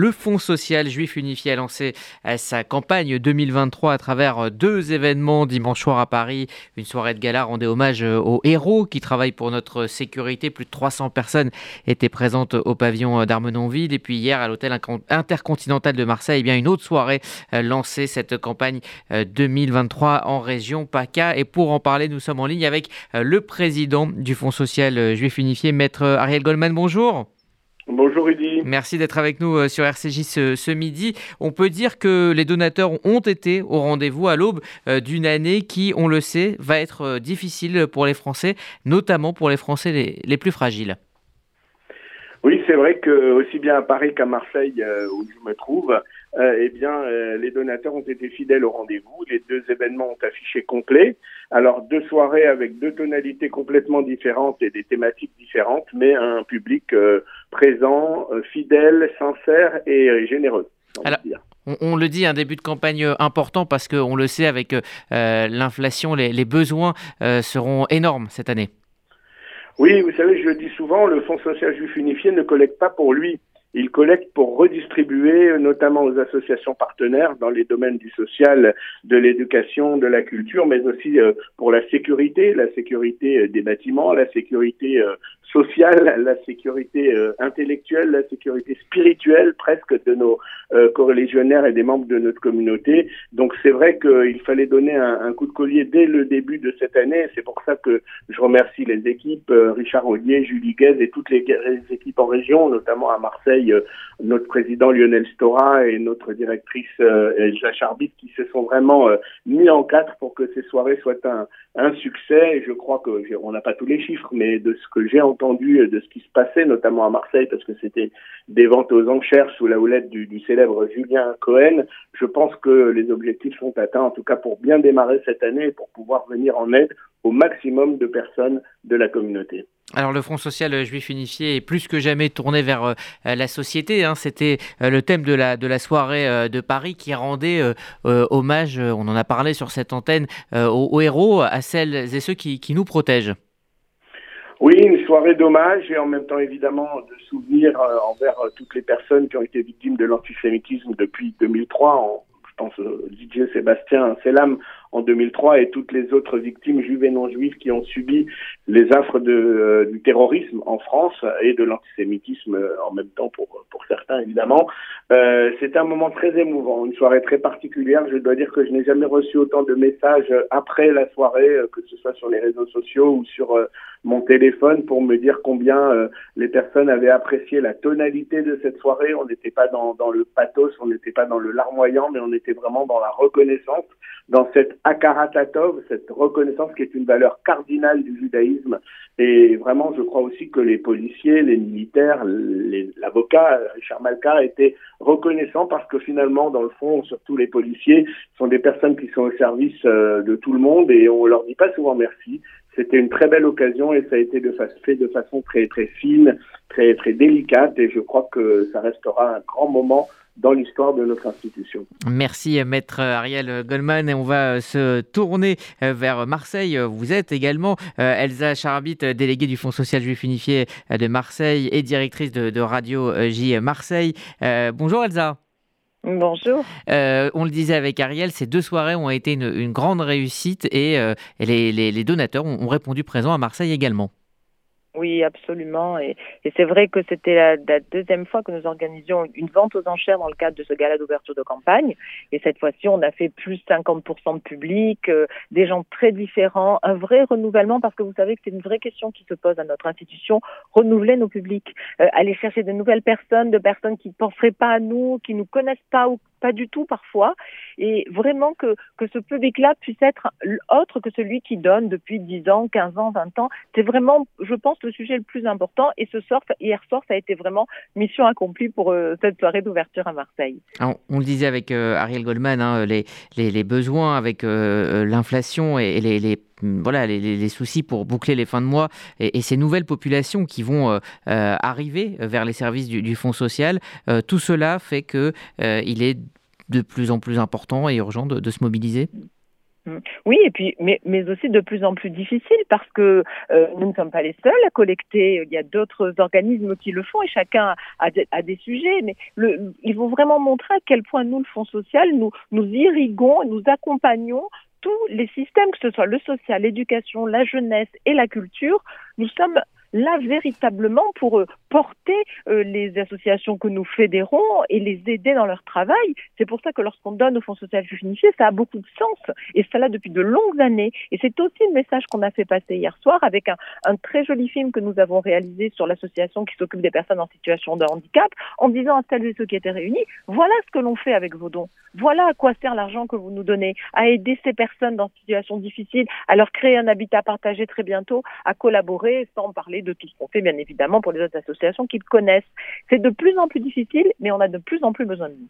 Le Fonds social juif unifié a lancé euh, sa campagne 2023 à travers euh, deux événements dimanche soir à Paris. Une soirée de gala rendait hommage euh, aux héros qui travaillent pour notre sécurité. Plus de 300 personnes étaient présentes au pavillon d'Armenonville. Et puis hier, à l'hôtel intercontinental de Marseille, eh bien une autre soirée lançait cette campagne 2023 en région PACA. Et pour en parler, nous sommes en ligne avec le président du Fonds social juif unifié, maître Ariel Goldman. Bonjour. Bonjour. Merci d'être avec nous euh, sur RCJ ce, midi. On peut dire que les donateurs ont été au rendez-vous à l'aube euh, d'une année qui, on le sait, va être euh, difficile pour les Français, notamment pour les Français les, plus fragiles. Oui, c'est vrai que aussi bien à Paris qu'à Marseille, où je me trouve, eh bien, les donateurs ont été fidèles au rendez-vous. Les deux événements ont affiché complet. Alors, deux soirées avec deux tonalités complètement différentes et des thématiques différentes, mais un public présent, euh, fidèle, sincère et euh, généreux. On, le dit, un début de campagne euh, important parce qu'on le sait, avec l'inflation, les, besoins seront énormes cette année. Oui, vous savez, je le dis souvent, le Fonds social juif unifié ne collecte pas pour lui. Il collecte pour redistribuer, notamment aux associations partenaires dans les domaines du social, de l'éducation, de la culture, mais aussi pour la sécurité, la sécurité des bâtiments, la sécurité sociale, la sécurité euh, intellectuelle, la sécurité spirituelle presque de nos euh, et des membres de notre communauté. Donc c'est vrai qu'il fallait donner un, un, coup de collier dès le début de cette année. C'est pour ça que je remercie les équipes, euh, Richard Audier, Julie Guez et toutes les, équipes en région, notamment à Marseille, euh, notre président Lionel Stora et notre directrice Elsa Charbit qui se sont vraiment mis en quatre pour que ces soirées soient un, un succès. Je crois que on n'a pas tous les chiffres, mais de ce que j'ai entendu de ce qui se passait, notamment à Marseille, parce que c'était des ventes aux enchères sous la houlette du, célèbre Julien Cohen. Je pense que les objectifs sont atteints, en tout cas pour bien démarrer cette année et pour pouvoir venir en aide au maximum de personnes de la communauté. Alors le Front social juif unifié est plus que jamais tourné vers euh, la société. Hein. C'était euh, le thème de la, soirée euh, de Paris qui rendait hommage, on en a parlé sur cette antenne, aux, héros, à celles et ceux qui nous protègent. Oui, une soirée d'hommage et en même temps évidemment de souvenir envers toutes les personnes qui ont été victimes de l'antisémitisme depuis 2003. je pense DJ Sébastien Selam en 2003 et toutes les autres victimes juives et non juives qui ont subi les affres de, euh, du terrorisme en France et de l'antisémitisme euh, en même temps pour, pour certains évidemment. Euh, c'est un moment très émouvant, une soirée très particulière. Je dois dire que je n'ai jamais reçu autant de messages après la soirée, euh, que ce soit sur les réseaux sociaux ou sur mon téléphone pour me dire combien les personnes avaient apprécié la tonalité de cette soirée. On n'était pas dans, le pathos, on n'était pas dans le larmoyant, mais on était vraiment dans la reconnaissance, dans cette Akaratatov, cette reconnaissance qui est une valeur cardinale du judaïsme. Et vraiment, je crois aussi que les policiers, les militaires, l'avocat Richard Malka étaient reconnaissants parce que finalement, dans le fond, surtout les policiers, sont des personnes qui sont au service euh, de tout le monde et on leur dit pas souvent merci. C'était une très belle occasion et ça a été fait de façon très très fine, très très délicate et je crois que ça restera un grand moment dans l'histoire de notre institution. Merci maître Ariel Goldman et on va se tourner vers Marseille. Vous êtes également euh, Elsa Charbit, déléguée du Fonds social juif unifié de Marseille et directrice de, Radio J Marseille. Euh, bonjour Elsa. Bonjour. Euh, on le disait avec Ariel, ces deux soirées ont été une, grande réussite et, les, donateurs ont répondu présents à Marseille également. Oui, absolument. Et, c'est vrai que c'était la, deuxième fois que nous organisions une vente aux enchères dans le cadre de ce gala d'ouverture de campagne. Et cette fois-ci, on a fait plus 50% de public, euh, des gens très différents, un vrai renouvellement parce que vous savez que c'est une vraie question qui se pose à notre institution, renouveler nos publics, euh, aller chercher de nouvelles personnes, de personnes qui ne penseraient pas à nous, qui nous connaissent pas ou pas du tout parfois, et vraiment que, que ce public-là puisse être autre que celui qui donne depuis 10 ans, 15 ans, 20 ans. C'est vraiment, je pense, le sujet le plus important, et ce soir, hier soir, ça a été vraiment mission accomplie pour euh, cette soirée d'ouverture à Marseille. on le disait avec euh, Ariel Goldman, hein, les, les, besoins avec euh, l'inflation et, les voilà, les, les, soucis pour boucler les fins de mois et, ces nouvelles populations qui vont arriver vers les services du, Fonds social, tout cela fait qu'il il est de plus en plus important et urgent de, se mobiliser Mm. Oui, et puis, mais, mais aussi de plus en plus difficile parce que euh, nous ne sommes pas les seuls à collecter. Il y a d'autres organismes qui le font et chacun a, a des sujets. Mais le, il faut vraiment montrer à quel point nous, le Fonds social, nous, nous irriguons, nous accompagnons tous les systèmes, que ce soit le social, l'éducation, la jeunesse et la culture. Nous sommes là véritablement pour euh, porter euh, les associations que nous fédérons et les aider dans leur travail. C'est pour ça que lorsqu'on donne au Fonds social unifié, ça a beaucoup de sens et ça l'a depuis de longues années. Et c'est aussi le message qu'on a fait passer hier soir avec un, très joli film que nous avons réalisé sur l'association qui s'occupe des personnes en situation de handicap en disant à celles et ceux qui étaient réunis, voilà ce que l'on fait avec vos dons. Voilà à quoi sert l'argent que vous nous donnez, à aider ces personnes dans situation difficile, à leur créer un habitat partagé très bientôt, à collaborer sans parler de tout ce qu'on fait bien évidemment pour les autres associations qu'ils connaissent. C'est de plus en plus difficile, mais on a de plus en plus besoin de nous.